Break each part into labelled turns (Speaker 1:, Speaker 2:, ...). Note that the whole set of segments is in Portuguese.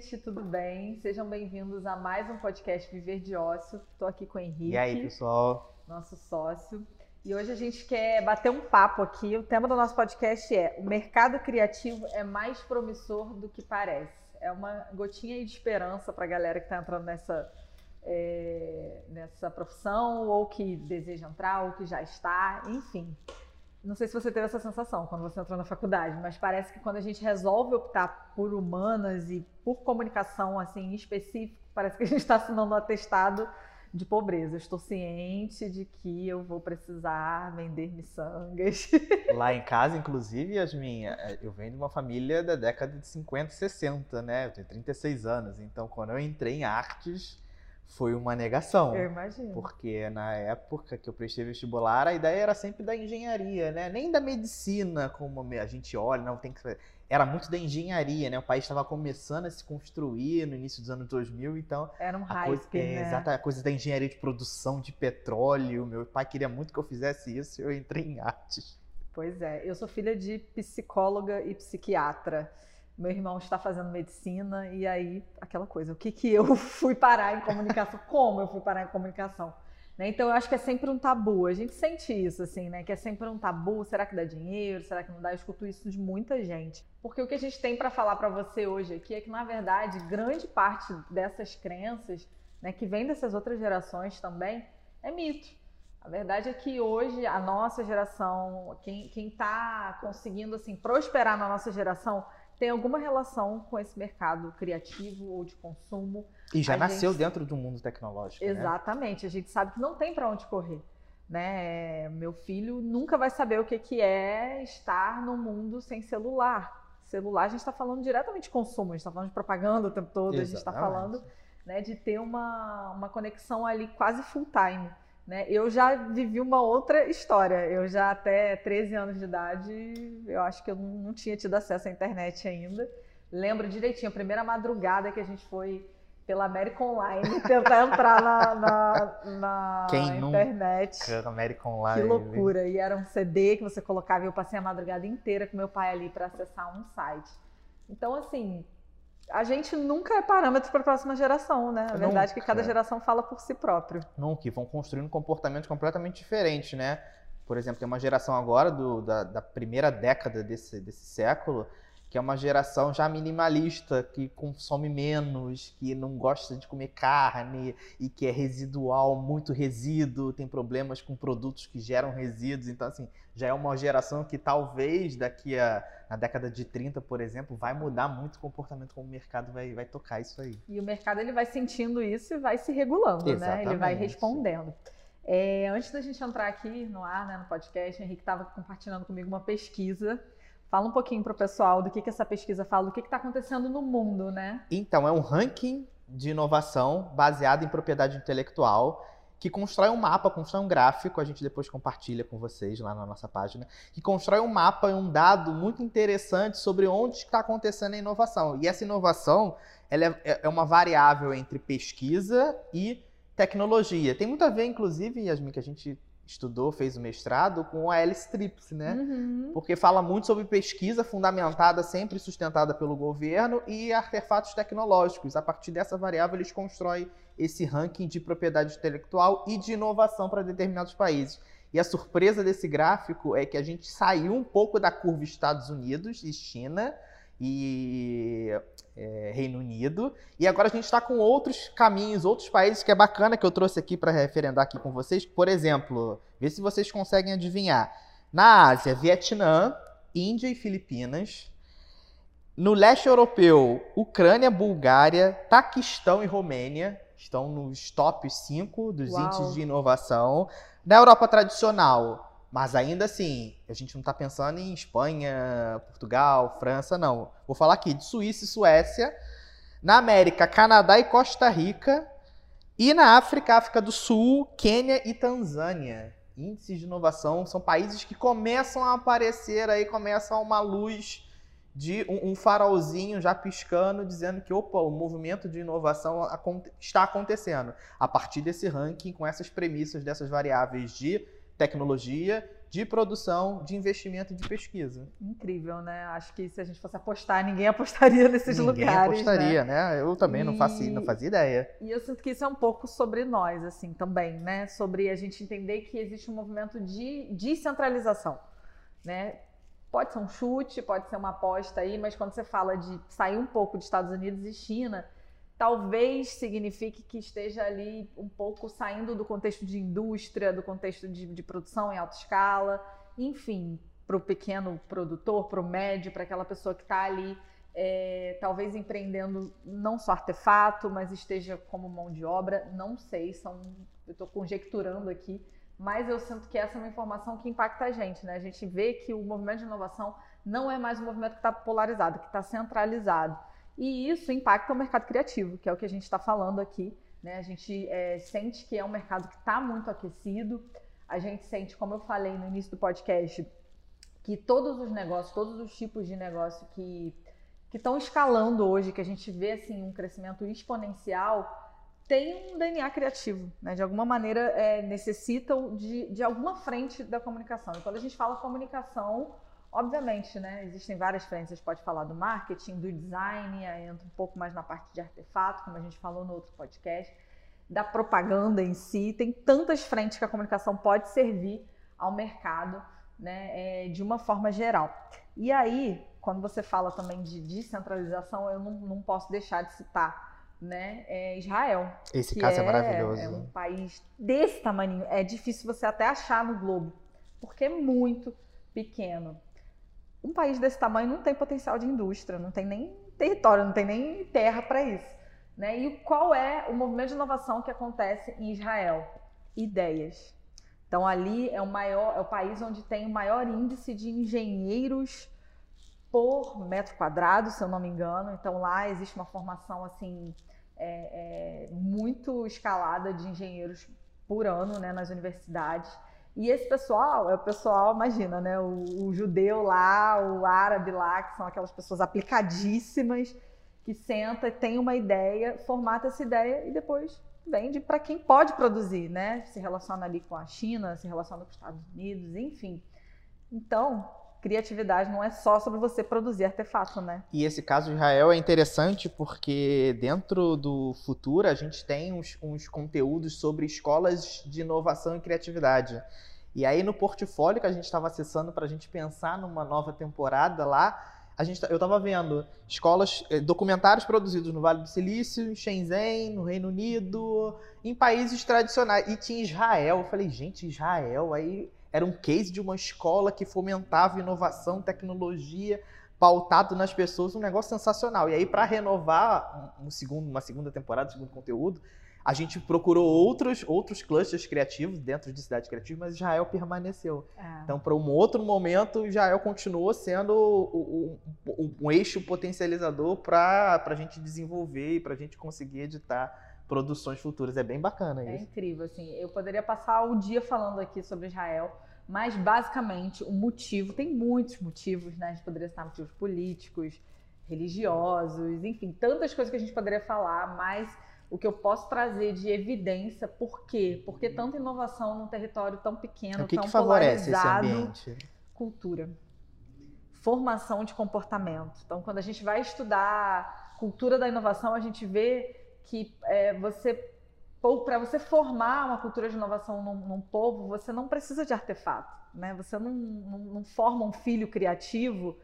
Speaker 1: gente, tudo bem? Sejam bem-vindos a mais um podcast Viver de Ócio. Estou aqui com o Henrique.
Speaker 2: E aí, pessoal?
Speaker 1: Nosso sócio. E hoje a gente quer bater um papo aqui. O tema do nosso podcast é: o mercado criativo é mais promissor do que parece. É uma gotinha de esperança para a galera que está entrando nessa, é, nessa profissão, ou que deseja entrar, ou que já está, enfim. Não sei se você teve essa sensação quando você entrou na faculdade, mas parece que quando a gente resolve optar por humanas e por comunicação assim em específico, parece que a gente está assinando um atestado de pobreza. Eu estou ciente de que eu vou precisar vender miçangas.
Speaker 2: Lá em casa, inclusive, Yasmin, é, eu venho de uma família da década de 50, 60, né? Eu tenho 36 anos, então quando eu entrei em artes, foi uma negação.
Speaker 1: Eu imagino.
Speaker 2: Porque na época que eu prestei vestibular, a ideia era sempre da engenharia, né? Nem da medicina, como a gente olha, não tem que era muito da engenharia, né? O país estava começando a se construir no início dos anos 2000, então
Speaker 1: era um hype,
Speaker 2: coisa,
Speaker 1: é,
Speaker 2: né? Exato, a coisa da engenharia de produção de petróleo. Meu pai queria muito que eu fizesse isso, e eu entrei em artes.
Speaker 1: Pois é, eu sou filha de psicóloga e psiquiatra meu irmão está fazendo medicina e aí aquela coisa, o que que eu fui parar em comunicação? Como eu fui parar em comunicação? Né? Então eu acho que é sempre um tabu. A gente sente isso assim, né? Que é sempre um tabu. Será que dá dinheiro? Será que não dá? Eu escuto isso de muita gente. Porque o que a gente tem para falar para você hoje aqui é que na verdade grande parte dessas crenças, né, que vem dessas outras gerações também, é mito. A verdade é que hoje a nossa geração, quem está conseguindo assim prosperar na nossa geração tem alguma relação com esse mercado criativo ou de consumo.
Speaker 2: E já a nasceu gente... dentro do mundo tecnológico.
Speaker 1: Né? Exatamente.
Speaker 2: Né?
Speaker 1: A gente sabe que não tem para onde correr. Né? Meu filho nunca vai saber o que, que é estar no mundo sem celular. Celular, a gente está falando diretamente de consumo, a gente está falando de propaganda o tempo todo, Exatamente. a gente está falando né, de ter uma, uma conexão ali quase full time. Né? Eu já vivi uma outra história. Eu já até 13 anos de idade, eu acho que eu não tinha tido acesso à internet ainda. Lembro direitinho, a primeira madrugada que a gente foi pela América Online tentar entrar na, na, na
Speaker 2: Quem
Speaker 1: internet.
Speaker 2: Nunca, América Online.
Speaker 1: Que loucura. E era um CD que você colocava e eu passei a madrugada inteira com meu pai ali para acessar um site. Então, assim, a gente nunca é parâmetro para a próxima geração, né? A verdade é que cada geração fala por si próprio.
Speaker 2: Nunca, e vão construindo comportamentos completamente diferentes, né? Por exemplo, tem uma geração agora do, da, da primeira década desse, desse século que é uma geração já minimalista, que consome menos, que não gosta de comer carne e que é residual, muito resíduo, tem problemas com produtos que geram resíduos. Então, assim, já é uma geração que talvez daqui a na década de 30, por exemplo, vai mudar muito o comportamento como o mercado vai, vai tocar isso aí.
Speaker 1: E o mercado ele vai sentindo isso e vai se regulando, Exatamente. né? Ele vai respondendo. É, antes da gente entrar aqui no ar, né, no podcast, o Henrique estava compartilhando comigo uma pesquisa Fala um pouquinho para o pessoal do que, que essa pesquisa fala, do que está acontecendo no mundo, né?
Speaker 2: Então, é um ranking de inovação baseado em propriedade intelectual que constrói um mapa, constrói um gráfico, a gente depois compartilha com vocês lá na nossa página, que constrói um mapa e um dado muito interessante sobre onde está acontecendo a inovação. E essa inovação ela é, é uma variável entre pesquisa e tecnologia. Tem muito a ver, inclusive, Yasmin, que a gente estudou, fez o mestrado com a Alice Trips, né? Uhum. Porque fala muito sobre pesquisa fundamentada, sempre sustentada pelo governo, e artefatos tecnológicos. A partir dessa variável, eles constroem esse ranking de propriedade intelectual e de inovação para determinados países. E a surpresa desse gráfico é que a gente saiu um pouco da curva Estados Unidos e China e é, Reino Unido. E agora a gente está com outros caminhos, outros países que é bacana que eu trouxe aqui para referendar aqui com vocês. Por exemplo, vê se vocês conseguem adivinhar. Na Ásia, Vietnã, Índia e Filipinas. No leste europeu, Ucrânia, Bulgária, Taquistão e Romênia estão nos top 5 dos Uau. índices de inovação. Na Europa tradicional, mas ainda assim, a gente não está pensando em Espanha, Portugal, França, não. Vou falar aqui de Suíça e Suécia. Na América, Canadá e Costa Rica. E na África, África do Sul, Quênia e Tanzânia. Índices de inovação são países que começam a aparecer aí, começam uma luz de um, um farolzinho já piscando, dizendo que opa, o movimento de inovação está acontecendo. A partir desse ranking, com essas premissas, dessas variáveis de tecnologia de produção, de investimento e de pesquisa.
Speaker 1: Incrível, né? Acho que se a gente fosse apostar, ninguém apostaria nesses
Speaker 2: ninguém
Speaker 1: lugares.
Speaker 2: apostaria,
Speaker 1: né?
Speaker 2: né? Eu também
Speaker 1: e...
Speaker 2: não, fazia, não fazia ideia.
Speaker 1: E eu sinto que isso é um pouco sobre nós, assim, também, né? Sobre a gente entender que existe um movimento de descentralização, né? Pode ser um chute, pode ser uma aposta aí, mas quando você fala de sair um pouco dos Estados Unidos e China, talvez signifique que esteja ali um pouco saindo do contexto de indústria, do contexto de, de produção em alta escala, enfim, para o pequeno produtor, para o médio, para aquela pessoa que está ali, é, talvez empreendendo não só artefato, mas esteja como mão de obra, não sei, são, eu estou conjecturando aqui, mas eu sinto que essa é uma informação que impacta a gente, né? A gente vê que o movimento de inovação não é mais um movimento que está polarizado, que está centralizado. E isso impacta o mercado criativo, que é o que a gente está falando aqui. Né? A gente é, sente que é um mercado que está muito aquecido. A gente sente, como eu falei no início do podcast, que todos os negócios, todos os tipos de negócio que que estão escalando hoje, que a gente vê assim um crescimento exponencial, tem um DNA criativo, né? De alguma maneira é, necessitam de, de alguma frente da comunicação. E quando a gente fala comunicação, obviamente, né? Existem várias frentes. A gente pode falar do marketing, do design, aí entra um pouco mais na parte de artefato, como a gente falou no outro podcast, da propaganda em si. Tem tantas frentes que a comunicação pode servir ao mercado, né? É, de uma forma geral. E aí, quando você fala também de descentralização, eu não, não posso deixar de citar né, é Israel.
Speaker 2: Esse caso é, é, maravilhoso.
Speaker 1: É um país desse tamanho. É difícil você até achar no globo, porque é muito pequeno. Um país desse tamanho não tem potencial de indústria, não tem nem território, não tem nem terra para isso. Né? E qual é o movimento de inovação que acontece em Israel? Ideias. Então ali é o maior, é o país onde tem o maior índice de engenheiros por metro quadrado, se eu não me engano. Então lá existe uma formação assim é, é, muito escalada de engenheiros por ano né, nas universidades. E esse pessoal é o pessoal, imagina, né? O, o, judeu lá, o árabe lá, que são aquelas pessoas aplicadíssimas, que senta tem uma ideia, formata essa ideia e depois vende para quem pode produzir, né? Se relaciona ali com a China, se relaciona com os Estados Unidos, enfim. Então, criatividade não é só sobre você produzir artefato, né?
Speaker 2: E esse caso de Israel é interessante porque dentro do futuro a gente tem uns, uns conteúdos sobre escolas de inovação e criatividade. E aí no portfólio que a gente estava acessando para a gente pensar numa nova temporada lá, a gente, eu estava vendo escolas, eh, documentários produzidos no Vale do Silício, em Shenzhen, no Reino Unido, em países tradicionais. E tinha Israel. Eu falei, gente, Israel. Aí era um case de uma escola que fomentava inovação, tecnologia, pautado nas pessoas, um negócio sensacional. E aí, para renovar um segundo, uma segunda temporada, um segundo conteúdo, a gente procurou outros, outros clusters criativos dentro de Cidade Criativa, mas Israel permaneceu. É. Então, para um outro momento, Israel continuou sendo um, eixo potencializador para a gente desenvolver e para a gente conseguir editar produções futuras. É bem bacana
Speaker 1: é
Speaker 2: isso.
Speaker 1: É incrível, assim. Eu poderia passar o dia falando aqui sobre Israel, mas basicamente o motivo, tem muitos motivos, né? A gente poderia citar motivos políticos, religiosos, enfim, tantas coisas que a gente poderia falar, mas o que eu posso trazer de evidência, por quê? Porque tanta inovação num território tão pequeno,
Speaker 2: o que
Speaker 1: tão
Speaker 2: que favorece
Speaker 1: polarizado,
Speaker 2: esse ambiente?
Speaker 1: cultura. Formação de comportamento. Então, quando a gente vai estudar cultura da inovação, a gente vê que é, você para você formar uma cultura de inovação num, num, povo, você não precisa de artefato, né? Você não, não, não forma um filho criativo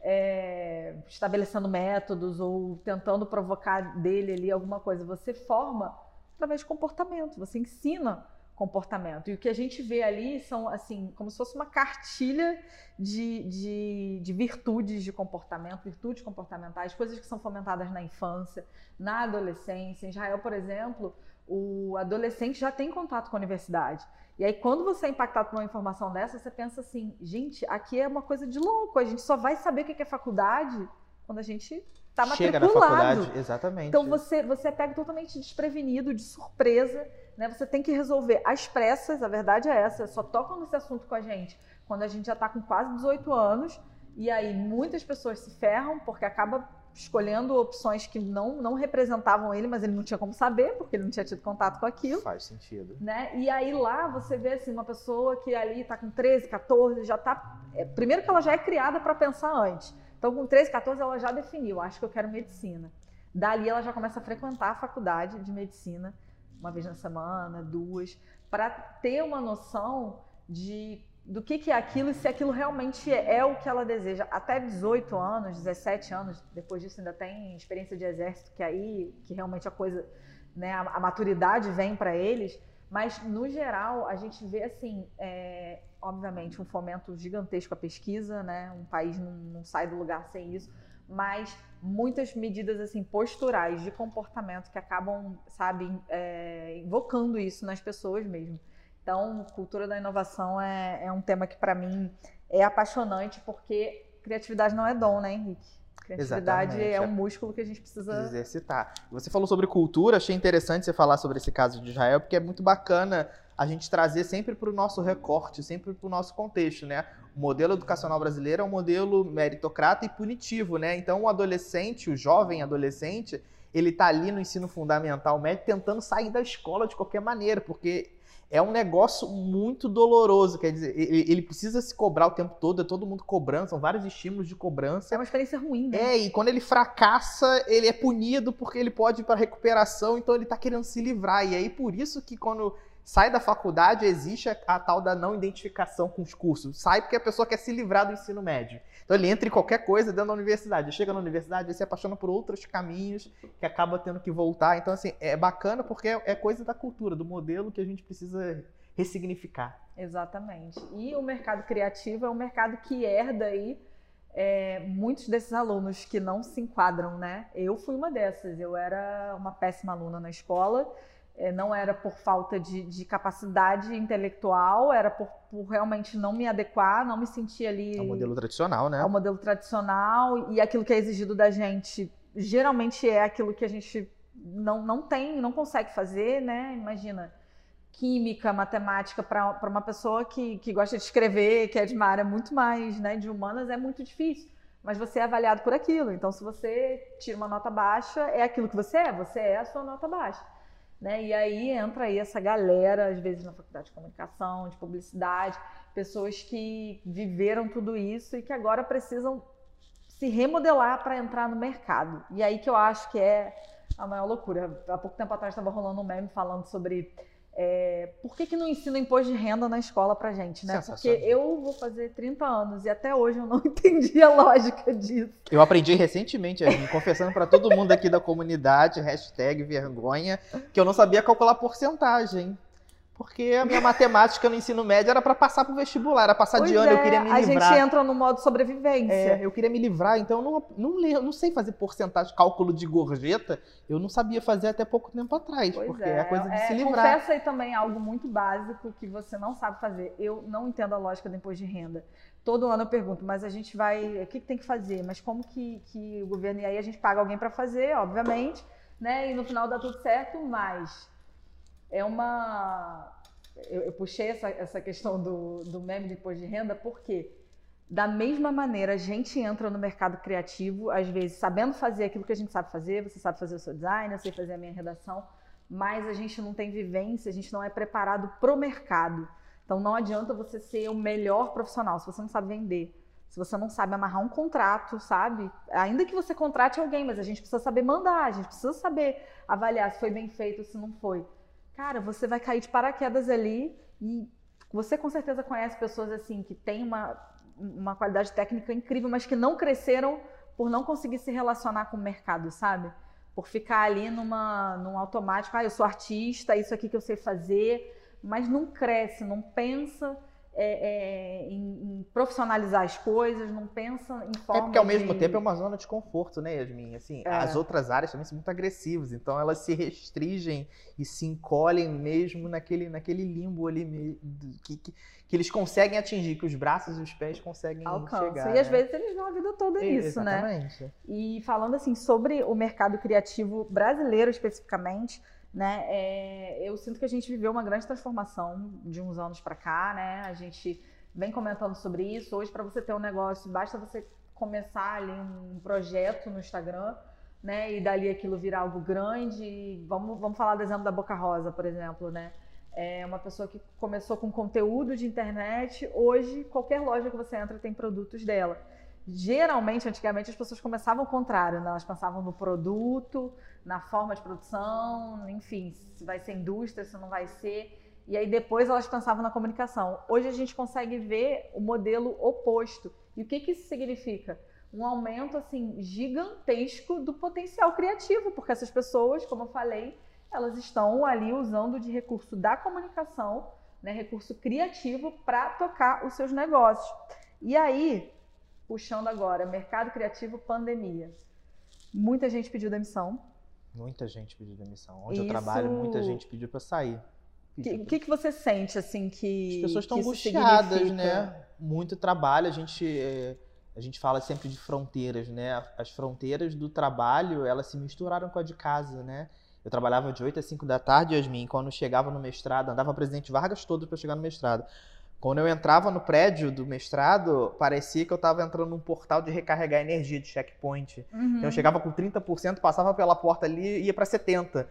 Speaker 1: é, estabelecendo métodos ou tentando provocar dele ali alguma coisa. Você forma através de comportamento, você ensina comportamento. E o que a gente vê ali são, assim, como se fosse uma cartilha de, de, de, virtudes de comportamento, virtudes comportamentais, coisas que são fomentadas na infância, na adolescência. Em Israel, por exemplo, o adolescente já tem contato com a universidade. E aí, quando você é impactado por uma informação dessa, você pensa assim: gente, aqui é uma coisa de louco, a gente só vai saber o que é faculdade quando a gente está matriculado.
Speaker 2: Chega na faculdade, exatamente.
Speaker 1: Então, você, você é pega totalmente desprevenido, de surpresa né? Você tem que resolver as pressas, a verdade é essa, só tocam nesse assunto com a gente quando a gente já está com quase 18 anos, e aí muitas pessoas se ferram porque acaba escolhendo opções que não, não representavam ele, mas ele não tinha como saber, porque ele não tinha tido contato com aquilo.
Speaker 2: Faz sentido.
Speaker 1: Né? E aí lá você vê assim, uma pessoa que ali está com 13, 14, já está. É, primeiro que ela já é criada para pensar antes. Então, com 13, 14, ela já definiu, acho que eu quero medicina. Dali ela já começa a frequentar a faculdade de medicina, uma vez na semana, duas, para ter uma noção de do que, que é aquilo e se aquilo realmente é, é, o que ela deseja. Até 18 anos, 17 anos, depois disso ainda tem experiência de exército, que aí que realmente a coisa, né, a, a maturidade vem para eles. Mas no geral a gente vê assim, é, obviamente um fomento gigantesco à pesquisa, né? Um país não, não sai do lugar sem isso, mas muitas medidas assim posturais de comportamento que acabam, sabe, é, invocando isso nas pessoas mesmo. Então, cultura da inovação é, é um tema que, para mim, é apaixonante, porque criatividade não é dom, né, Henrique? Criatividade Exatamente. é um músculo que a gente precisa
Speaker 2: exercitar. Você falou sobre cultura, achei interessante você falar sobre esse caso de Israel, porque é muito bacana a gente trazer sempre para o nosso recorte, sempre para o nosso contexto, né? O modelo educacional brasileiro é um modelo meritocrata e punitivo, né? Então, o adolescente, o jovem adolescente, ele está ali no ensino fundamental médio tentando sair da escola de qualquer maneira, porque é um negócio muito doloroso. Quer dizer, ele, precisa se cobrar o tempo todo, é todo mundo cobrando, são vários estímulos de cobrança.
Speaker 1: É uma experiência ruim, né?
Speaker 2: É, e quando ele fracassa, ele é punido porque ele pode ir para recuperação, então ele está querendo se livrar. E aí, por isso que quando sai da faculdade, existe a, a, tal da não identificação com os cursos. Sai porque a pessoa quer se livrar do ensino médio. Então ele entra em qualquer coisa dentro da universidade. Chega na universidade, ele se apaixona por outros caminhos que acaba tendo que voltar. Então, assim, é bacana porque é, é coisa da cultura, do modelo que a gente precisa ressignificar.
Speaker 1: Exatamente. E o mercado criativo é um mercado que herda aí é, muitos desses alunos que não se enquadram, né? Eu fui uma dessas. Eu era uma péssima aluna na escola não era por falta de, de, capacidade intelectual, era por, por, realmente não me adequar, não me sentir ali.
Speaker 2: É o modelo tradicional, né?
Speaker 1: É o modelo tradicional e aquilo que é exigido da gente geralmente é aquilo que a gente não, não tem, não consegue fazer, né? Imagina, química, matemática, para uma pessoa que, que gosta de escrever, que é de uma área muito mais né, de humanas, é muito difícil. Mas você é avaliado por aquilo. Então, se você tira uma nota baixa, é aquilo que você é, você é a sua nota baixa. Né? E aí entra aí essa galera, às vezes na faculdade de comunicação, de publicidade, pessoas que viveram tudo isso e que agora precisam se remodelar para entrar no mercado. E aí que eu acho que é a maior loucura. Há pouco tempo atrás estava rolando um meme falando sobre é, por que, que não ensina imposto de renda na escola pra gente, né? Porque eu vou fazer 30 anos e até hoje eu não entendi a lógica disso.
Speaker 2: Eu aprendi recentemente, confessando para todo mundo aqui da comunidade, hashtag vergonha, que eu não sabia calcular porcentagem. Porque a minha matemática no ensino médio era para passar pro vestibular, era passar
Speaker 1: pois
Speaker 2: de ano,
Speaker 1: é,
Speaker 2: eu queria me
Speaker 1: livrar.
Speaker 2: A
Speaker 1: gente entra no modo sobrevivência.
Speaker 2: É, eu queria me livrar, então eu não, não, não sei fazer porcentagem, cálculo de gorjeta, eu não sabia fazer até pouco tempo atrás,
Speaker 1: pois
Speaker 2: porque
Speaker 1: é,
Speaker 2: é coisa de
Speaker 1: é,
Speaker 2: se livrar.
Speaker 1: Confessa aí também algo muito básico que você não sabe fazer. Eu não entendo a lógica do imposto de renda. Todo ano eu pergunto, mas a gente vai, o que, que tem que fazer? Mas como que, que o governo, e aí a gente paga alguém para fazer, obviamente, né? E no final dá tudo certo, mas é uma eu, eu puxei essa, essa questão do, do meme de imposto de renda porque, da mesma maneira, a gente entra no mercado criativo, às vezes sabendo fazer aquilo que a gente sabe fazer, você sabe fazer o seu design, eu sei fazer a minha redação, mas a gente não tem vivência, a gente não é preparado para o mercado. Então não adianta você ser o melhor profissional se você não sabe vender. Se você não sabe amarrar um contrato, sabe? Ainda que você contrate alguém, mas a gente precisa saber mandar, a gente precisa saber avaliar se foi bem feito se não foi cara, você vai cair de paraquedas ali e você com certeza conhece pessoas assim que têm uma, uma qualidade técnica incrível, mas que não cresceram por não conseguir se relacionar com o mercado, sabe? Por ficar ali numa, num automático, ah, eu sou artista, isso aqui que eu sei fazer, mas não cresce, não pensa é, é, em, em, profissionalizar as coisas, não pensa em forma
Speaker 2: É porque ao mesmo
Speaker 1: de...
Speaker 2: tempo é uma zona de conforto, né, Yasmin? Assim, é. As outras áreas também são muito agressivas, então elas se restringem e se encolhem mesmo naquele, naquele limbo ali que, que, que eles conseguem atingir, que os braços e os pés conseguem
Speaker 1: Alcança.
Speaker 2: chegar.
Speaker 1: E
Speaker 2: né?
Speaker 1: às vezes eles vão a vida toda nisso,
Speaker 2: Exatamente.
Speaker 1: né? E falando assim sobre o mercado criativo brasileiro especificamente, né? É, eu sinto que a gente viveu uma grande transformação de uns anos para cá, né? A gente vem comentando sobre isso. Hoje, para você ter um negócio, basta você começar ali um projeto no Instagram, né? E dali aquilo virar algo grande. Vamos, vamos falar do exemplo da Boca Rosa, por exemplo, né? É uma pessoa que começou com conteúdo de internet. Hoje, qualquer loja que você entra tem produtos dela. Geralmente, antigamente, as pessoas começavam ao contrário, né? Elas pensavam no produto, na forma de produção, enfim, se vai ser indústria, se não vai ser. E aí depois elas pensavam na comunicação. Hoje a gente consegue ver o modelo oposto. E o que, que isso significa? Um aumento assim gigantesco do potencial criativo, porque essas pessoas, como eu falei, elas estão ali usando de recurso da comunicação, né, recurso criativo para tocar os seus negócios. E aí, puxando agora, mercado criativo, pandemia. Muita gente pediu demissão.
Speaker 2: Muita gente pediu demissão. Onde Isso... eu trabalho, muita gente pediu para sair.
Speaker 1: O que, que, que, você sente, assim, que.
Speaker 2: As pessoas estão angustiadas, né? Muito trabalho. A gente, eh, a gente fala sempre de fronteiras, né? As fronteiras do trabalho, elas se misturaram com a de casa, né? Eu trabalhava de 8 a 5 da tarde, Yasmin, quando chegava no mestrado, andava Presidente Vargas todo para chegar no mestrado. Quando eu entrava no prédio do mestrado, parecia que eu estava entrando num portal de recarregar energia de checkpoint. Uhum. Então eu chegava com 30%, passava pela porta ali e ia para 70%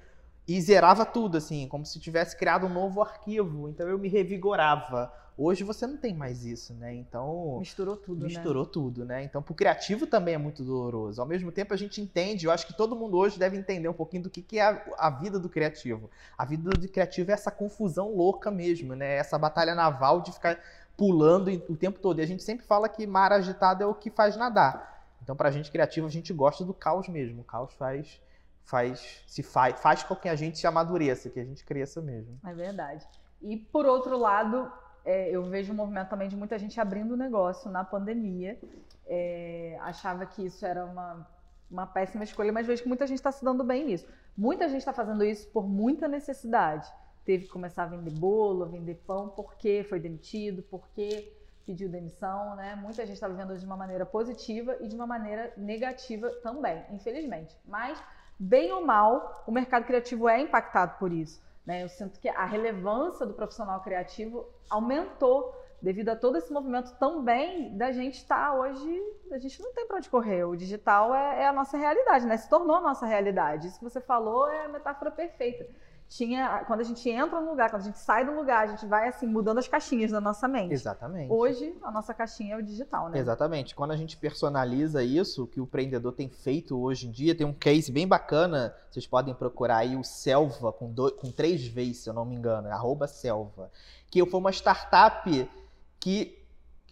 Speaker 2: e zerava tudo, assim, como se tivesse criado um novo arquivo. Então eu me revigorava. Hoje você não tem mais isso, né? Então.
Speaker 1: Misturou tudo,
Speaker 2: né? Misturou
Speaker 1: né?
Speaker 2: tudo, né? Então, pro criativo também é muito doloroso. Ao mesmo tempo, a gente entende, eu acho que todo mundo hoje deve entender um pouquinho do que, que é a, a vida do criativo. A vida do criativo é essa confusão louca mesmo, né? Essa batalha naval de ficar pulando o tempo todo. E a gente sempre fala que mar agitado é o que faz nadar. Então, pra gente criativo, a gente gosta do caos mesmo. O caos faz faz se faz, faz com que a gente se amadureça, que a gente cresça mesmo.
Speaker 1: É verdade. E por outro lado, é, eu vejo um movimento também de muita gente abrindo negócio na pandemia. É, achava que isso era uma, uma péssima escolha, mas vejo que muita gente está se dando bem nisso. Muita gente está fazendo isso por muita necessidade. Teve que começar a vender bolo, a vender pão, porque foi demitido, porque pediu demissão, né? Muita gente está vivendo de uma maneira positiva e de uma maneira negativa também, infelizmente. Mas bem ou mal, o mercado criativo é impactado por isso. Né? Eu sinto que a relevância do profissional criativo aumentou devido a todo esse movimento também da gente estar tá hoje, a gente não tem para onde correr. O digital é, é, a nossa realidade, né? Se tornou a nossa realidade. Isso que você falou é a metáfora perfeita tinha quando a gente entra no lugar, quando a gente sai do lugar, a gente vai assim mudando as caixinhas da nossa mente.
Speaker 2: Exatamente.
Speaker 1: Hoje a nossa caixinha é o digital, né?
Speaker 2: Exatamente. Quando a gente personaliza isso, que o empreendedor tem feito hoje em dia, tem um case bem bacana. Vocês podem procurar aí o Selva com, dois, com três vezes, se eu não me engano, é arroba Selva, que foi uma startup que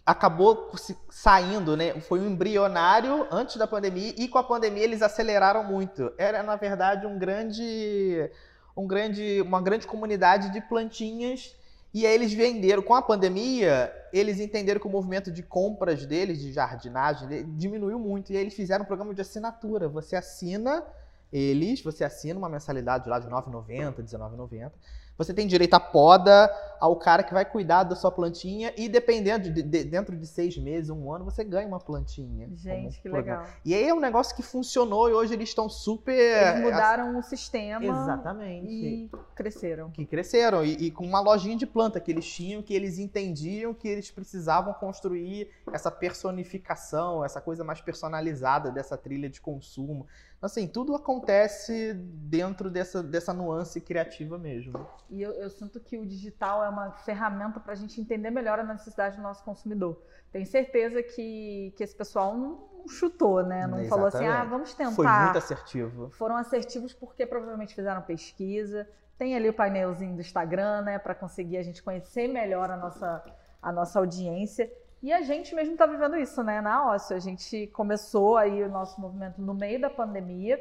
Speaker 2: acabou saindo, né? Foi um embrionário antes da pandemia e com a pandemia eles aceleraram muito. Era na verdade um grande um grande, uma grande comunidade de plantinhas. E aí eles venderam, com a pandemia, eles entenderam que o movimento de compras deles, de jardinagem, diminuiu muito. E aí eles fizeram um programa de assinatura. Você assina eles, você assina uma mensalidade lá de R$ 9,90, R$19,90 você tem direito à poda, ao cara que vai cuidar da sua plantinha e dependendo de, de, dentro de seis meses, um ano, você ganha uma plantinha.
Speaker 1: Gente, que programa. legal.
Speaker 2: E aí é um negócio que funcionou e hoje eles estão super.
Speaker 1: Eles mudaram o sistema.
Speaker 2: Exatamente.
Speaker 1: E cresceram.
Speaker 2: Que cresceram. E, e, com uma lojinha de planta que eles tinham, que eles entendiam que eles precisavam construir essa personificação, essa coisa mais personalizada dessa trilha de consumo. Assim, tudo acontece dentro dessa, dessa nuance criativa mesmo.
Speaker 1: E eu, eu sinto que o digital é uma ferramenta para a gente entender melhor a necessidade do nosso consumidor. Tenho certeza que, que esse pessoal não chutou, né? Não Exatamente. falou assim, ah, vamos tentar.
Speaker 2: Foi muito assertivo.
Speaker 1: Foram assertivos porque provavelmente fizeram pesquisa. Tem ali o painelzinho do Instagram, né? Para conseguir a gente conhecer melhor a nossa, a nossa audiência. E a gente mesmo está vivendo isso, né, na Ócio. A gente começou aí o nosso movimento no meio da pandemia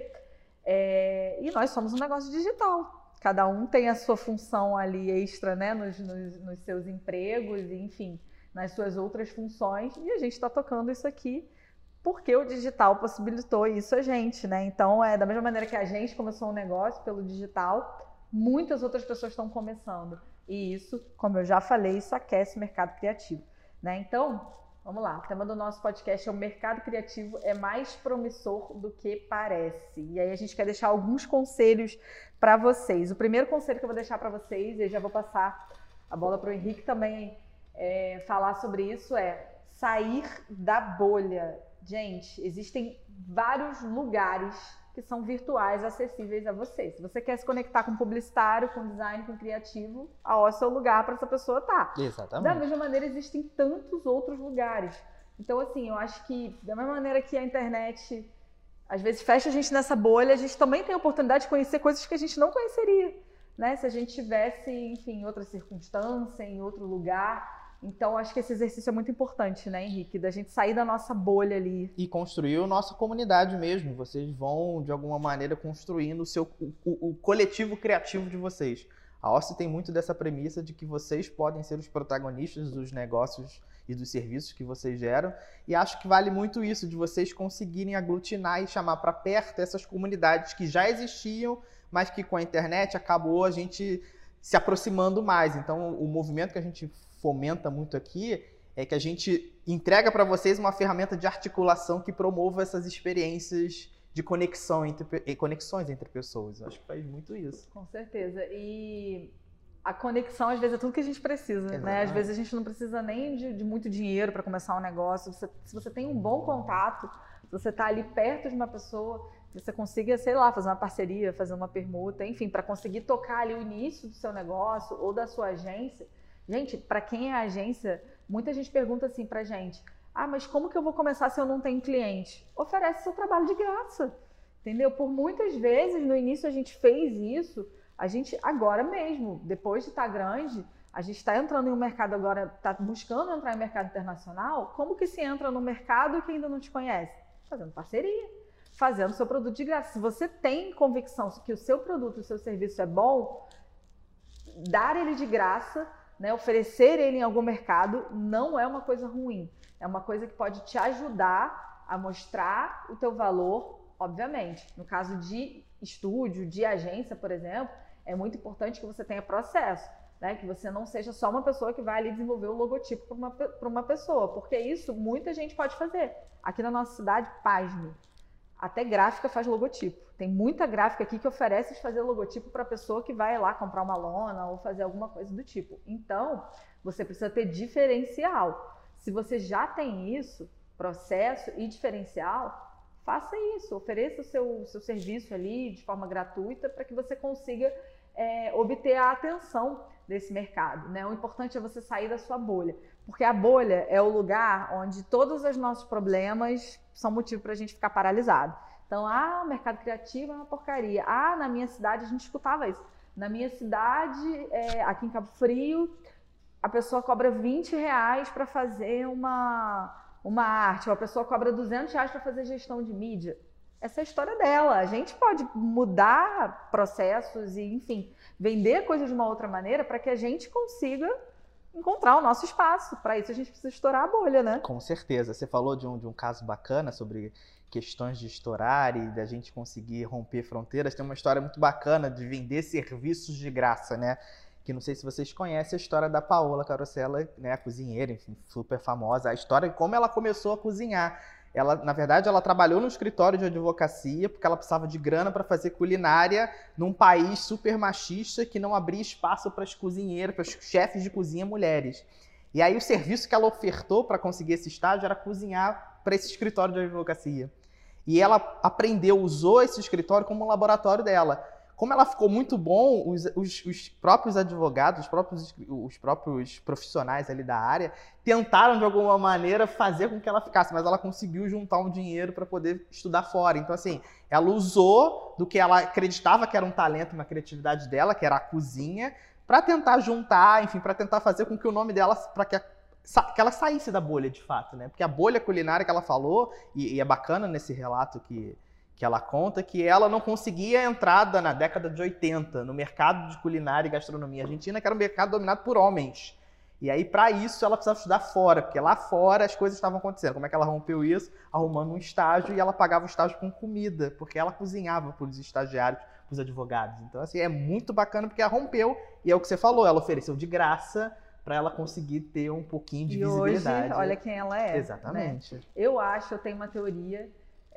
Speaker 1: é, e nós somos um negócio digital. Cada um tem a sua função ali extra, né, nos, nos, nos seus empregos, enfim, nas suas outras funções. E a gente está tocando isso aqui porque o digital possibilitou isso a gente, né? Então, é da mesma maneira que a gente começou um negócio pelo digital, muitas outras pessoas estão começando. E isso, como eu já falei, isso aquece o mercado criativo. Né? Então, vamos lá. O tema do nosso podcast é o mercado criativo é mais promissor do que parece. E aí a gente quer deixar alguns conselhos para vocês. O primeiro conselho que eu vou deixar para vocês, e já vou passar a bola para o Henrique também é, falar sobre isso, é sair da bolha. gente, existem vários lugares que são virtuais acessíveis a você. Se você quer se conectar com publicitário, com design, com criativo, a OSS é o lugar para essa pessoa estar.
Speaker 2: Tá. Exatamente.
Speaker 1: Da mesma maneira, existem tantos outros lugares. Então, assim, eu acho que da mesma maneira que a internet às vezes fecha a gente nessa bolha, a gente também tem a oportunidade de conhecer coisas que a gente não conheceria, né? Se a gente tivesse, enfim, em outra circunstância, em outro lugar. Então, acho que esse exercício é muito importante, né, Henrique? Da gente sair da nossa bolha ali.
Speaker 2: E construir a nossa comunidade mesmo. Vocês vão, de alguma maneira, construindo o, seu, o, o, o coletivo criativo de vocês. A OSCE tem muito dessa premissa de que vocês podem ser os protagonistas dos negócios e dos serviços que vocês geram. E acho que vale muito isso, de vocês conseguirem aglutinar e chamar para perto essas comunidades que já existiam, mas que com a internet acabou a gente se aproximando mais. Então, o movimento que a gente fomenta muito aqui é que a gente entrega para vocês uma ferramenta de articulação que promova essas experiências de conexão entre conexões entre pessoas. Eu acho que faz muito isso.
Speaker 1: Com certeza. E a conexão às vezes é tudo que a gente precisa, Exatamente. né? Às vezes a gente não precisa nem de, de muito dinheiro para começar um negócio. Você, se você tem um bom contato, se você está ali perto de uma pessoa, você consiga, sei lá, fazer uma parceria, fazer uma permuta, enfim, para conseguir tocar ali o início do seu negócio ou da sua agência Gente, para quem é agência, muita gente pergunta assim pra gente: ah, mas como que eu vou começar se eu não tenho cliente? Oferece seu trabalho de graça, entendeu? Por muitas vezes, no início a gente fez isso, a gente agora mesmo, depois de estar tá grande, a gente está entrando em um mercado agora, está buscando entrar em mercado internacional. Como que se entra no mercado que ainda não te conhece? Fazendo parceria, fazendo seu produto de graça. Se você tem convicção que o seu produto, o seu serviço é bom, dar ele de graça né, oferecer ele em algum mercado não é uma coisa ruim. É uma coisa que pode te ajudar a mostrar o teu valor, obviamente. No caso de estúdio, de agência, por exemplo, é muito importante que você tenha processo. Né, que você não seja só uma pessoa que vai ali desenvolver o logotipo para uma, uma pessoa, porque isso muita gente pode fazer. Aqui na nossa cidade, pasme, até gráfica faz logotipo. Tem muita gráfica aqui que oferece fazer logotipo para a pessoa que vai lá comprar uma lona ou fazer alguma coisa do tipo. Então, você precisa ter diferencial. Se você já tem isso, processo e diferencial, faça isso. Ofereça o seu, seu serviço ali de forma gratuita para que você consiga é, obter a atenção desse mercado. Né? O importante é você sair da sua bolha, porque a bolha é o lugar onde todos os nossos problemas são motivo para a gente ficar paralisado. Então, ah, o mercado criativo é uma porcaria. Ah, na minha cidade a gente escutava isso. Na minha cidade, é, aqui em Cabo Frio, a pessoa cobra 20 reais para fazer uma, uma arte, ou a pessoa cobra 200 reais para fazer gestão de mídia. Essa é a história dela. A gente pode mudar processos e, enfim, vender coisas de uma outra maneira para que a gente consiga encontrar o nosso espaço. Para isso a gente precisa estourar a bolha, né?
Speaker 2: Com certeza. Você falou de um, de um caso bacana sobre questões de estourar e da gente conseguir romper fronteiras, tem uma história muito bacana de vender serviços de graça, né? Que não sei se vocês conhecem a história da Paola Carosella, né, cozinheira, enfim, super famosa, a história de como ela começou a cozinhar. Ela, na verdade, ela trabalhou no escritório de advocacia porque ela precisava de grana para fazer culinária num país super machista que não abria espaço para as cozinheiras, para os chefes de cozinha mulheres. E aí o serviço que ela ofertou para conseguir esse estágio era cozinhar para esse escritório de advocacia. E ela aprendeu, usou esse escritório como um laboratório dela. Como ela ficou muito bom, os, os, os, próprios advogados, os próprios, os próprios profissionais ali da área, tentaram de alguma maneira fazer com que ela ficasse, mas ela conseguiu juntar um dinheiro para poder estudar fora. Então, assim, ela usou do que ela acreditava que era um talento, uma criatividade dela, que era a cozinha, para tentar juntar, enfim, para tentar fazer com que o nome dela, para que a que ela saísse da bolha de fato, né? Porque a bolha culinária que ela falou, e, e, é bacana nesse relato que, que ela conta, que ela não conseguia entrada na década de 80 no mercado de culinária e gastronomia argentina, que era um mercado dominado por homens. E aí, para isso, ela precisava estudar fora, porque lá fora as coisas estavam acontecendo. Como é que ela rompeu isso? Arrumando um estágio e ela pagava o estágio com comida, porque ela cozinhava para os estagiários, para os advogados. Então, assim, é muito bacana porque ela rompeu, e é o que você falou, ela ofereceu de graça para ela conseguir ter um pouquinho de
Speaker 1: e
Speaker 2: visibilidade.
Speaker 1: Hoje, olha quem ela é.
Speaker 2: Exatamente.
Speaker 1: Né? Eu acho, eu tenho uma teoria,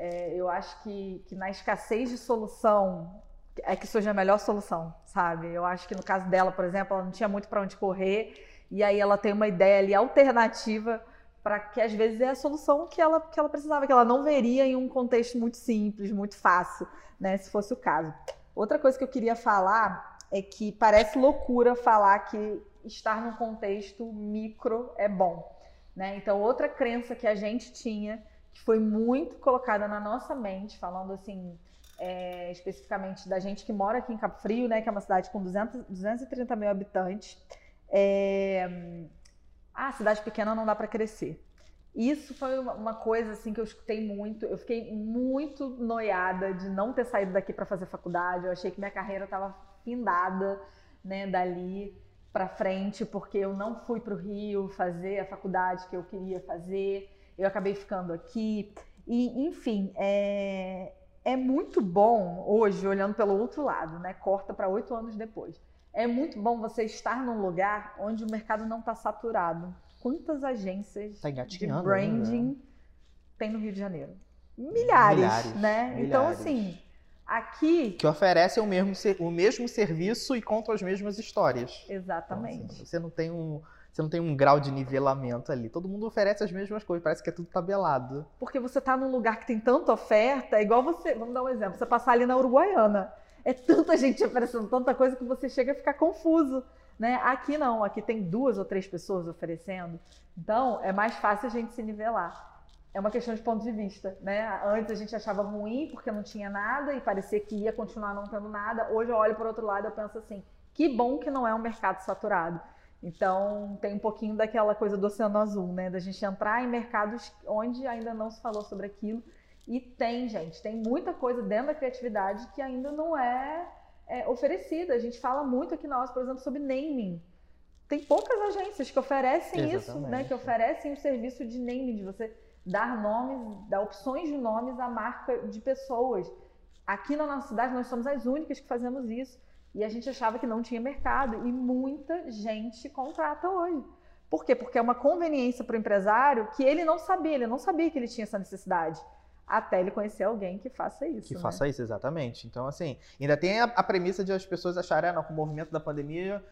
Speaker 1: é, eu acho que, que na escassez de solução é que surge a melhor solução, sabe? Eu acho que no caso dela, por exemplo, ela não tinha muito para onde correr e aí ela tem uma ideia ali alternativa para que às vezes é a solução que ela, que ela precisava, que ela não veria em um contexto muito simples, muito fácil, né, se fosse o caso. Outra coisa que eu queria falar é que parece loucura falar que estar num contexto micro é bom. Né? Então, outra crença que a gente tinha, que foi muito colocada na nossa mente, falando assim, é, especificamente da gente que mora aqui em Cabo Frio, né, que é uma cidade com 200, 230 mil habitantes, é, ah, cidade pequena não dá para crescer. Isso foi uma coisa assim que eu escutei muito. Eu fiquei muito noiada de não ter saído daqui para fazer faculdade. Eu achei que minha carreira estava findada, né, dali para frente, porque eu não fui para o Rio fazer a faculdade que eu queria fazer. Eu acabei ficando aqui. E, enfim, é, é muito bom hoje, olhando pelo outro lado, né? Corta para oito anos depois. É muito bom você estar num lugar onde o mercado não está saturado. Quantas agências
Speaker 2: tá
Speaker 1: de branding né? tem no Rio de Janeiro? Milhares, milhares né? Milhares. Então, assim, Aqui.
Speaker 2: Que oferecem o mesmo, o mesmo serviço e contam as mesmas histórias.
Speaker 1: Exatamente.
Speaker 2: Então, assim, você não tem um. Você não tem um grau de nivelamento ali. Todo mundo oferece as mesmas coisas, parece que é tudo tabelado.
Speaker 1: Porque você está num lugar que tem tanta oferta, é igual você. Vamos dar um exemplo: você passar ali na Uruguaiana. É tanta gente oferecendo tanta coisa que você chega a ficar confuso. Né? Aqui não, aqui tem duas ou três pessoas oferecendo. Então é mais fácil a gente se nivelar é uma questão de ponto de vista, né? Antes a gente achava ruim porque não tinha nada e parecia que ia continuar não tendo nada. Hoje eu olho por outro lado e penso assim, que bom que não é um mercado saturado. Então tem um pouquinho daquela coisa do oceano azul, né? Da gente entrar em mercados onde ainda não se falou sobre aquilo. E tem, gente, tem muita coisa dentro da criatividade que ainda não é, é oferecida. A gente fala muito aqui nós, por exemplo, sobre naming. Tem poucas agências que oferecem Exatamente. isso, né? Que oferecem o serviço de naming, de você dar nomes, dar opções de nomes à marca de pessoas. Aqui na nossa cidade nós somos as únicas que fazemos isso. E a gente achava que não tinha mercado. E muita gente contrata hoje. Por quê? Porque é uma conveniência para o empresário que ele não sabia, ele não sabia que ele tinha essa necessidade. Até ele conhecer alguém que faça isso.
Speaker 2: Que
Speaker 1: né?
Speaker 2: faça isso, exatamente. Então, assim, ainda tem a, a premissa de as pessoas acharem, ah, não, com o movimento da pandemia,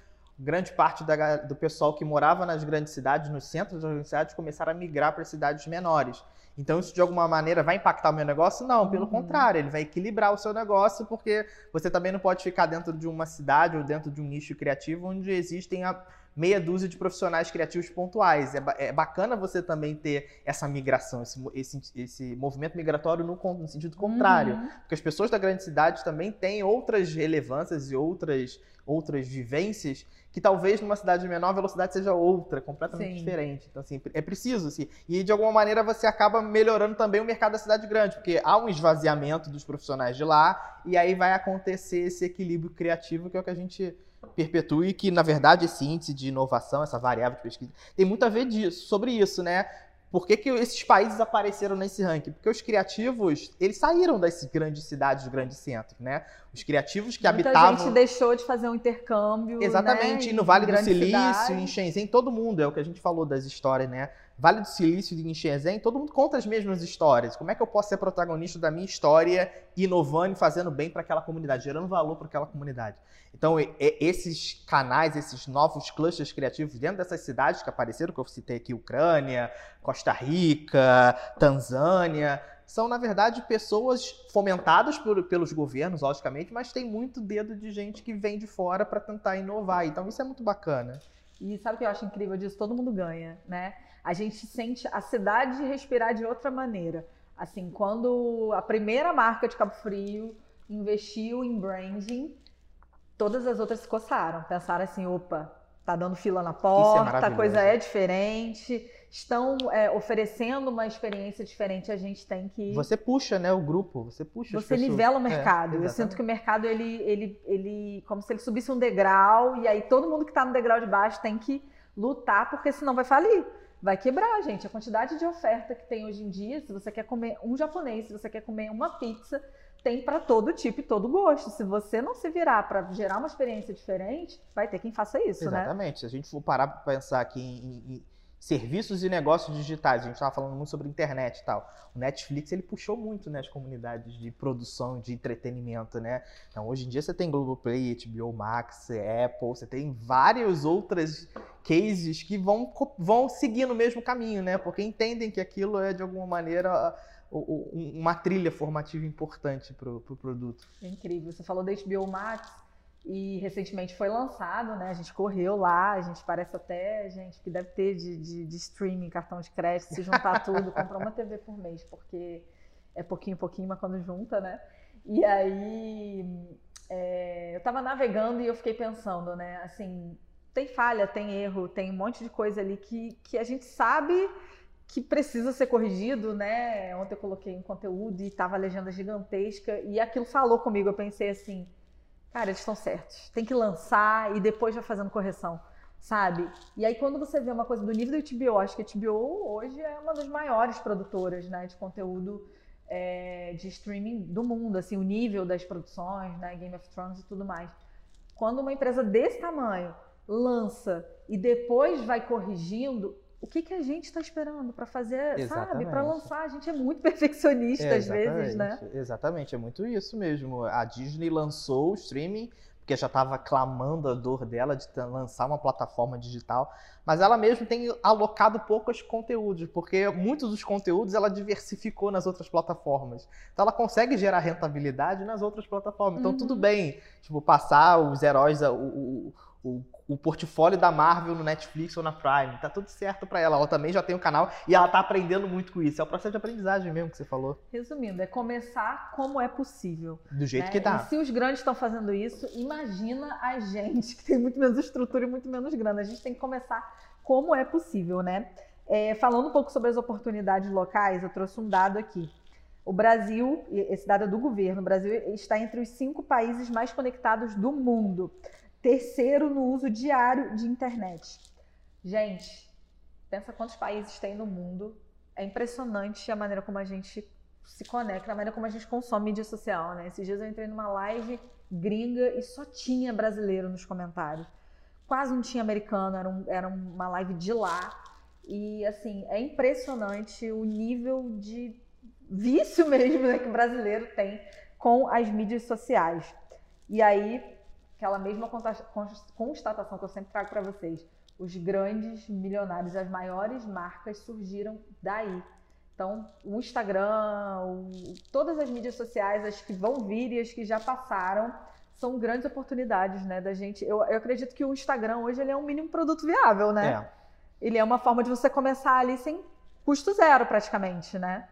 Speaker 2: grande parte da, do pessoal que morava nas grandes cidades, nos centros das grandes cidades, começaram a migrar para cidades menores. Então, isso de alguma maneira vai impactar o meu negócio? Não, pelo uhum. contrário, ele vai equilibrar o seu negócio, porque você também não pode ficar dentro de uma cidade ou dentro de um nicho criativo onde existem a meia dúzia de profissionais criativos pontuais. É, é bacana você também ter essa migração, esse, esse, esse movimento migratório no, no sentido contrário. Uhum. Porque as pessoas da grande cidade também têm outras relevâncias e outras, outras vivências que talvez numa cidade de menor velocidade seja outra, completamente Sim. diferente. Então, assim, é preciso, assim. E de alguma maneira você acaba melhorando também o mercado da cidade grande, porque há um esvaziamento dos profissionais de lá, e aí vai acontecer esse equilíbrio criativo que é o que a gente perpetua e que, na verdade, esse índice de inovação, essa variável de pesquisa, tem muito a ver disso, sobre isso, né? Por que, que esses países apareceram nesse ranking? Porque os criativos, eles saíram das grandes cidades, dos grandes centros, né? Os criativos que Muita habitavam...
Speaker 1: Muita gente deixou de fazer um intercâmbio,
Speaker 2: Exatamente,
Speaker 1: né?
Speaker 2: no Vale do Silício, cidade. em Shenzhen, todo mundo, é o que a gente falou das histórias, né? Vale do Silício e em Shenzhen, todo mundo conta as mesmas histórias. Como é que eu posso ser protagonista da minha história, inovando e fazendo bem para aquela comunidade, gerando valor para aquela comunidade? Então, esses canais, esses novos clusters criativos dentro dessas cidades que apareceram, que eu citei aqui, Ucrânia, Costa Rica, Tanzânia, são, na verdade, pessoas fomentadas por, pelos governos, logicamente, mas tem muito dedo de gente que vem de fora para tentar inovar. Então, isso é muito bacana.
Speaker 1: E sabe o que eu acho incrível disso? Todo mundo ganha, né? A gente sente a cidade respirar de outra maneira. Assim, quando a primeira marca de Cabo Frio investiu em branding, todas as outras se coçaram, pensaram assim, opa, tá dando fila na é porta, é a coisa é diferente, estão é, oferecendo uma experiência diferente, a gente tem que...
Speaker 2: Você puxa, né, o grupo, você puxa
Speaker 1: Você nivela o é, mercado, é, eu sinto que o mercado, ele, ele, ele, como se ele subisse um degrau, e aí todo mundo que está no degrau de baixo tem que lutar, porque senão vai falir. Vai quebrar, gente. A quantidade de oferta que tem hoje em dia, se você quer comer um japonês, se você quer comer uma pizza, tem para todo tipo e todo gosto. Se você não se virar para gerar uma experiência diferente, vai ter quem faça isso,
Speaker 2: Exatamente.
Speaker 1: né?
Speaker 2: Exatamente. Se a gente for parar para pensar aqui em, em, serviços e negócios digitais, a gente estava falando muito sobre internet e tal. O Netflix ele puxou muito né, as comunidades de produção de entretenimento, né? Então hoje em dia você tem Globoplay, HBO Max, Apple, você tem várias outras cases que vão, vão seguir no mesmo caminho, né? Porque entendem que aquilo é, de alguma maneira, uma trilha formativa importante para o pro produto.
Speaker 1: É incrível. Você falou da HBO Max e recentemente foi lançado, né? A gente correu lá, a gente parece até, gente, que deve ter de, de, de streaming, cartão de crédito, se juntar tudo, comprar uma TV por mês, porque é pouquinho, pouquinho, mas quando junta, né? E aí é, eu estava navegando e eu fiquei pensando, né? Assim, tem falha, tem erro, tem um monte de coisa ali que, que a gente sabe que precisa ser corrigido, né? Ontem eu coloquei um conteúdo e estava a legenda gigantesca e aquilo falou comigo. Eu pensei assim, cara, eles estão certos. Tem que lançar e depois vai fazendo correção, sabe? E aí quando você vê uma coisa do nível do HBO, acho que a HBO hoje é uma das maiores produtoras, né, de conteúdo é, de streaming do mundo, assim, o nível das produções, né, Game of Thrones e tudo mais. Quando uma empresa desse tamanho lança e depois vai corrigindo, o que, que a gente está esperando para fazer, Exatamente. sabe? Para lançar, a gente é muito perfeccionista é, às vezes, né?
Speaker 2: Exatamente, é muito isso mesmo. A Disney lançou o streaming porque já estava clamando a dor dela de lançar uma plataforma digital, mas ela mesmo tem alocado poucos conteúdos, porque muitos dos conteúdos ela diversificou nas outras plataformas. Então ela consegue gerar rentabilidade nas outras plataformas. Então uhum. tudo bem, tipo, passar os heróis, o, o, o o portfólio da Marvel no Netflix ou na Prime. Tá tudo certo para ela. Ela também já tem o um canal e ela tá aprendendo muito com isso. É o processo de aprendizagem mesmo que você falou.
Speaker 1: Resumindo, é começar como é possível.
Speaker 2: Do jeito né? que dá.
Speaker 1: E se os grandes estão fazendo isso, imagina a gente que tem muito menos estrutura e muito menos grana. A gente tem que começar como é possível, né? É, falando um pouco sobre as oportunidades locais, eu trouxe um dado aqui. O Brasil, esse dado é do governo, o Brasil está entre os cinco países mais conectados do mundo. Terceiro, no uso diário de internet. Gente, pensa quantos países tem no mundo. É impressionante a maneira como a gente se conecta, a maneira como a gente consome mídia social, né? Esses dias eu entrei numa live gringa e só tinha brasileiro nos comentários. Quase não tinha americano, era, um, era uma live de lá. E, assim, é impressionante o nível de vício mesmo né, que o brasileiro tem com as mídias sociais. E aí, aquela mesma constatação que eu sempre trago para vocês. Os grandes milionários, as maiores marcas surgiram daí. Então, o Instagram, o, todas as mídias sociais, as que vão vir e as que já passaram, são grandes oportunidades, né, da gente. Eu, eu acredito que o Instagram hoje ele é um mínimo produto viável, né? É. Ele é uma forma de você começar ali sem custo zero, praticamente, né?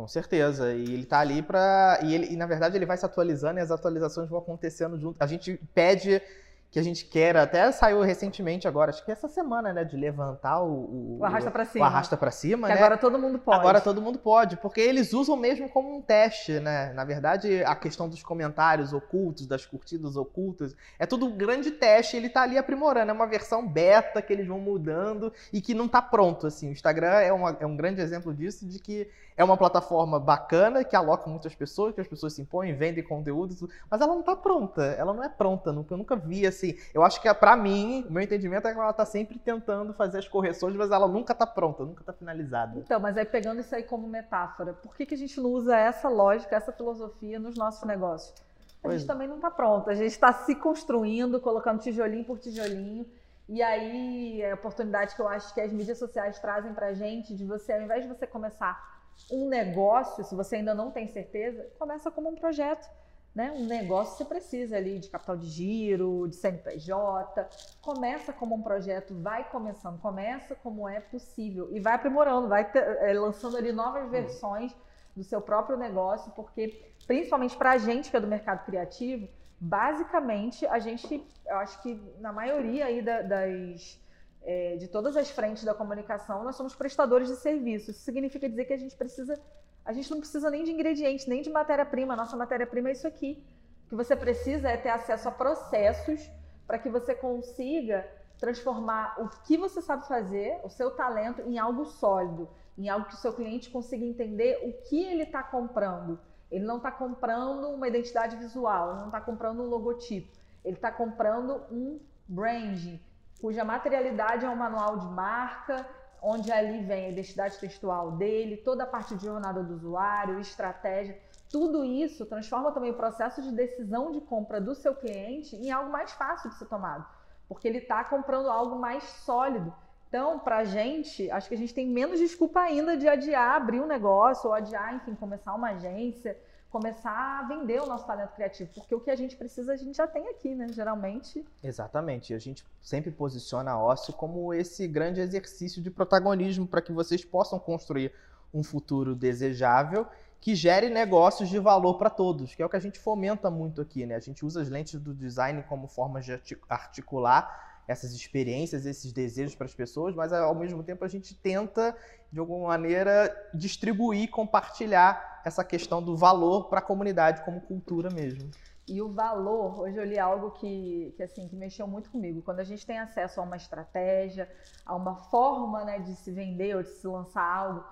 Speaker 2: Com certeza. E ele tá ali para e ele e na verdade ele vai se atualizando e as atualizações vão acontecendo junto. A gente pede que a gente quer, até saiu recentemente agora, acho que essa semana, né, de levantar o,
Speaker 1: o, o arrasta para cima.
Speaker 2: O arrasta para cima,
Speaker 1: que
Speaker 2: né?
Speaker 1: agora todo mundo pode.
Speaker 2: Agora todo mundo pode, porque eles usam mesmo como um teste, né? Na verdade, a questão dos comentários ocultos, das curtidas ocultas, é tudo um grande teste, ele tá ali aprimorando, é uma versão beta que eles vão mudando e que não tá pronto, assim. O Instagram é, uma, é um grande exemplo disso, de que é uma plataforma bacana, que aloca muitas pessoas, que as pessoas se impõem, vendem conteúdo, mas ela não tá pronta, ela não é pronta, eu nunca vi, assim, eu acho que para mim, o meu entendimento é que ela tá sempre tentando fazer as correções, mas ela nunca tá pronta, nunca tá finalizada.
Speaker 1: Então, mas aí pegando isso aí como metáfora, por que, que a gente não usa essa lógica, essa filosofia nos nossos negócios? A pois. gente também não está pronto, a gente está se construindo, colocando tijolinho por tijolinho. E aí, é a oportunidade que eu acho que as mídias sociais trazem pra gente de você, ao invés de você começar um negócio, se você ainda não tem certeza, começa como um projeto né, um negócio você precisa ali de capital de giro, de CNPJ. Começa como um projeto, vai começando, começa como é possível e vai aprimorando, vai ter, é, lançando ali novas hum. versões do seu próprio negócio, porque principalmente para a gente que é do mercado criativo, basicamente a gente, eu acho que na maioria aí da, das é, de todas as frentes da comunicação, nós somos prestadores de serviços. Isso significa dizer que a gente precisa a gente não precisa nem de ingredientes, nem de matéria-prima. Nossa matéria-prima é isso aqui. O que você precisa é ter acesso a processos para que você consiga transformar o que você sabe fazer, o seu talento, em algo sólido, em algo que o seu cliente consiga entender o que ele está comprando. Ele não está comprando uma identidade visual, não está comprando um logotipo, ele está comprando um branding, cuja materialidade é um manual de marca, onde ali vem a identidade textual dele, toda a parte de jornada do usuário, estratégia, tudo isso transforma também o processo de decisão de compra do seu cliente em algo mais fácil de ser tomado. porque ele está comprando algo mais sólido. Então, para a gente, acho que a gente tem menos desculpa ainda de adiar abrir um negócio ou adiar, enfim, começar uma agência, começar a vender o nosso talento criativo, porque o que a gente precisa a gente já tem aqui, né? Geralmente.
Speaker 2: Exatamente. A gente sempre posiciona a Ócio como esse grande exercício de protagonismo para que vocês possam construir um futuro desejável que gere negócios de valor para todos, que é o que a gente fomenta muito aqui, né? A gente usa as lentes do design como forma de articular essas experiências, esses desejos para as pessoas, mas ao mesmo tempo a gente tenta, de alguma maneira, distribuir, compartilhar essa questão do valor para a comunidade como cultura mesmo.
Speaker 1: E o valor, hoje eu li algo que, que, assim, que mexeu muito comigo. Quando a gente tem acesso a uma estratégia, a uma forma né, de se vender ou de se lançar algo,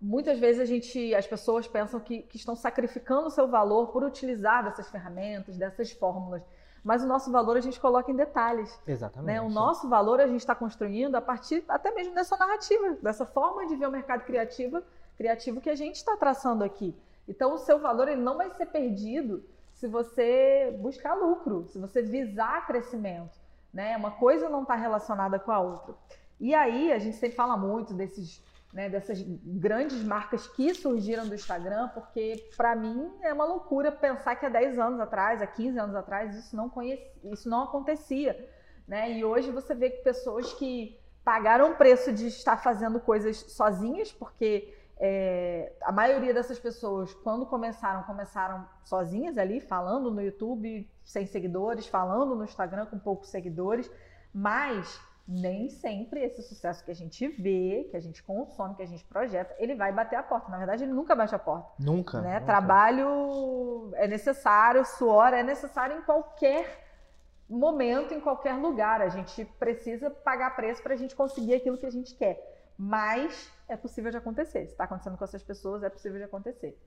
Speaker 1: muitas vezes a gente, as pessoas pensam que, que estão sacrificando o seu valor por utilizar dessas ferramentas, dessas fórmulas. Mas o nosso valor a gente coloca em detalhes.
Speaker 2: Exatamente.
Speaker 1: Né? O nosso valor a gente está construindo a partir até mesmo dessa narrativa, dessa forma de ver o mercado criativo, criativo que a gente está traçando aqui. Então o seu valor ele não vai ser perdido se você buscar lucro, se você visar crescimento. Né? Uma coisa não está relacionada com a outra. E aí a gente sempre fala muito desses né, dessas grandes marcas que surgiram do Instagram, porque para mim é uma loucura pensar que há 10 anos atrás, há 15 anos atrás, isso não, conhecia, isso não acontecia. Né? E hoje você vê que pessoas que pagaram o preço de estar fazendo coisas sozinhas, porque é, a maioria dessas pessoas, quando começaram, começaram sozinhas ali, falando no YouTube, sem seguidores, falando no Instagram com poucos seguidores, mas nem sempre esse sucesso que a gente vê, que a gente consome, que a gente projeta, ele vai bater a porta. Na verdade, ele nunca bate a porta.
Speaker 2: Nunca.
Speaker 1: Né?
Speaker 2: nunca.
Speaker 1: Trabalho é necessário, suor é necessário em qualquer momento, em qualquer lugar. A gente precisa pagar preço para a gente conseguir aquilo que a gente quer. Mas é possível de acontecer. Se está acontecendo com essas pessoas, é possível de acontecer.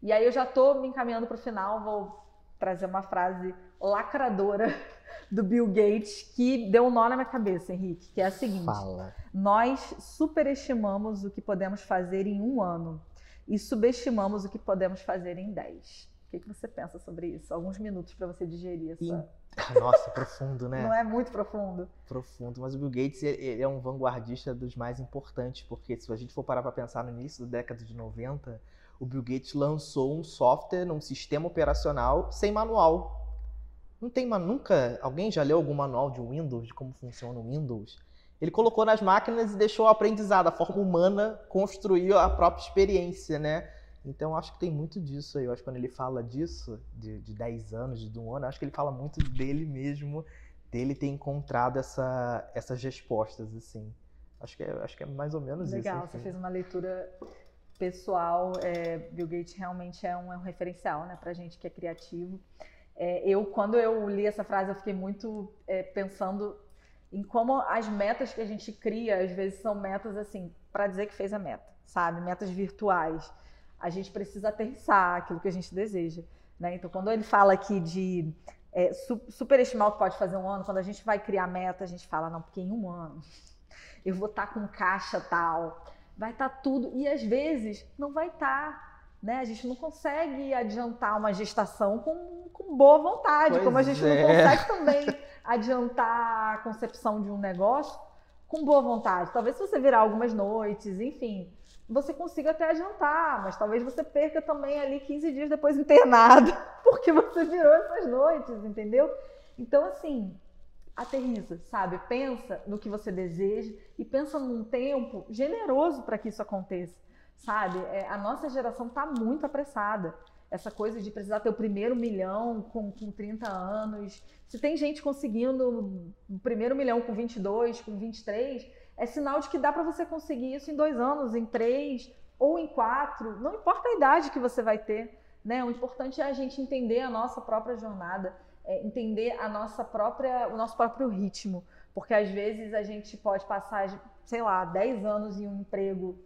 Speaker 1: E aí eu já estou me encaminhando para o final, vou trazer uma frase lacradora do Bill Gates que deu um nó na minha cabeça, Henrique, que é a seguinte:
Speaker 2: Fala.
Speaker 1: Nós superestimamos o que podemos fazer em um ano e subestimamos o que podemos fazer em dez. O que, que você pensa sobre isso? Alguns minutos para você digerir essa.
Speaker 2: Nossa, profundo, né?
Speaker 1: Não é muito profundo.
Speaker 2: Profundo, mas o Bill Gates ele é um vanguardista dos mais importantes, porque se a gente for parar para pensar no início da década de 90, o Bill Gates lançou um software, um sistema operacional sem manual. Não tem nunca alguém já leu algum manual de Windows de como funciona o Windows? Ele colocou nas máquinas e deixou o aprendizado, a forma humana construiu a própria experiência, né? Então acho que tem muito disso aí. Eu acho que quando ele fala disso, de, de 10 anos, de um ano, acho que ele fala muito dele mesmo, dele ter encontrado essa, essas respostas, assim. Acho que é, acho que é mais ou menos
Speaker 1: Legal,
Speaker 2: isso.
Speaker 1: Legal, você fez uma leitura pessoal. É, Bill Gates realmente é um, é um referencial, né, pra gente que é criativo. É, eu, quando eu li essa frase, eu fiquei muito é, pensando em como as metas que a gente cria, às vezes são metas assim, para dizer que fez a meta, sabe? Metas virtuais. A gente precisa aterrissar aquilo que a gente deseja. Né? Então, quando ele fala aqui de é, superestimar o que pode fazer um ano, quando a gente vai criar meta, a gente fala, não, porque em um ano eu vou estar tá com caixa tal, vai estar tá tudo. E às vezes não vai estar. Tá. Né? A gente não consegue adiantar uma gestação com, com boa vontade, pois como a gente é. não consegue também adiantar a concepção de um negócio com boa vontade. Talvez se você virar algumas noites, enfim, você consiga até adiantar, mas talvez você perca também ali 15 dias depois internado, porque você virou essas noites, entendeu? Então, assim, aterriza, sabe? Pensa no que você deseja e pensa num tempo generoso para que isso aconteça sabe? É, a nossa geração está muito apressada. Essa coisa de precisar ter o primeiro milhão com, com 30 anos. Se tem gente conseguindo o primeiro milhão com 22, com 23, é sinal de que dá para você conseguir isso em dois anos, em três ou em quatro. Não importa a idade que você vai ter. Né? O importante é a gente entender a nossa própria jornada, é entender a nossa própria, o nosso próprio ritmo. Porque às vezes a gente pode passar, sei lá, 10 anos em um emprego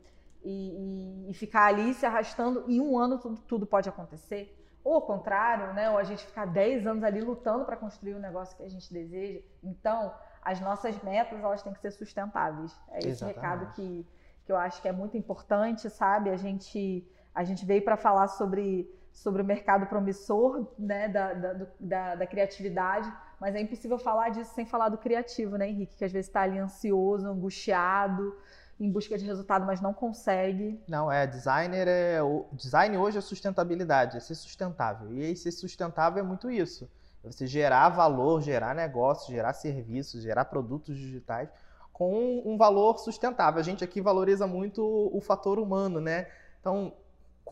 Speaker 1: e, e, e, ficar ali se arrastando, em um ano tudo, tudo pode acontecer. Ou ao contrário, né? Ou a gente ficar 10 anos ali lutando para construir o negócio que a gente deseja. Então, as nossas metas, elas têm que ser sustentáveis. É esse Exatamente. recado que, que eu acho que é muito importante, sabe? A gente, a gente veio para falar sobre, sobre o mercado promissor, né? Da, da, da, da criatividade, mas é impossível falar disso sem falar do criativo, né, Henrique? Que às vezes está ali ansioso, angustiado, em busca de resultado, mas não consegue.
Speaker 2: Não, é designer é o design hoje é sustentabilidade, é ser sustentável. E aí ser sustentável é muito isso. É você gerar valor, gerar negócios, gerar serviços, gerar produtos digitais com um valor sustentável. A gente aqui valoriza muito o fator humano, né? Então,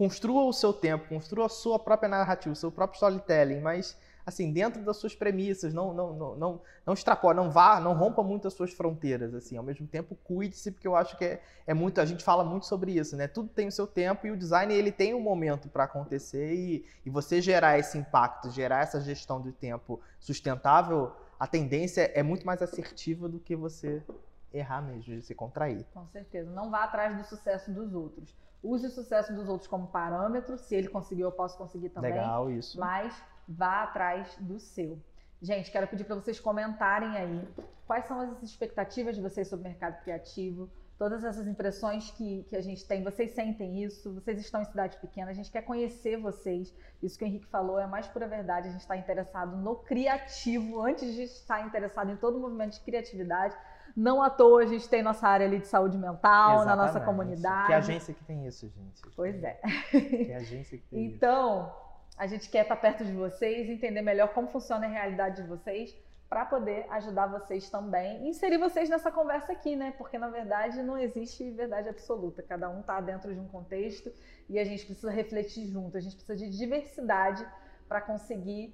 Speaker 2: construa o seu tempo, construa a sua própria narrativa, o seu próprio storytelling, mas assim, dentro das suas premissas, não não não não, não extrapole, não vá, não rompa muito as suas fronteiras, assim, ao mesmo tempo cuide-se, porque eu acho que é, é muito, a gente fala muito sobre isso, né? Tudo tem o seu tempo e o design ele tem um momento para acontecer e, e você gerar esse impacto, gerar essa gestão de tempo sustentável, a tendência é muito mais assertiva do que você errar mesmo, de se contrair.
Speaker 1: Com certeza. Não vá atrás do sucesso dos outros. Use o sucesso dos outros como parâmetro. Se ele conseguiu, eu posso conseguir também.
Speaker 2: Legal, isso.
Speaker 1: Mas vá atrás do seu. Gente, quero pedir para vocês comentarem aí quais são as expectativas de vocês sobre o mercado criativo, todas essas impressões que, que a gente tem. Vocês sentem isso? Vocês estão em cidade pequena? A gente quer conhecer vocês. Isso que o Henrique falou é a mais pura verdade. A gente está interessado no criativo antes de estar interessado em todo o movimento de criatividade. Não à toa a gente tem nossa área ali de saúde mental
Speaker 2: Exatamente.
Speaker 1: na nossa comunidade.
Speaker 2: Que agência que tem isso, gente?
Speaker 1: Pois é.
Speaker 2: Que agência que tem
Speaker 1: então, isso? a gente quer estar perto de vocês, entender melhor como funciona a realidade de vocês, para poder ajudar vocês também, inserir vocês nessa conversa aqui, né? Porque na verdade não existe verdade absoluta. Cada um está dentro de um contexto e a gente precisa refletir junto. A gente precisa de diversidade para conseguir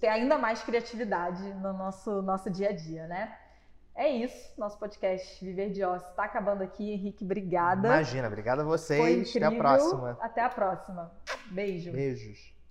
Speaker 1: ter ainda mais criatividade no nosso nosso dia a dia, né? É isso, nosso podcast Viver de Osso está acabando aqui. Henrique, obrigada.
Speaker 2: Imagina, obrigada a vocês. Até a próxima.
Speaker 1: Até a próxima. Beijo.
Speaker 2: Beijos.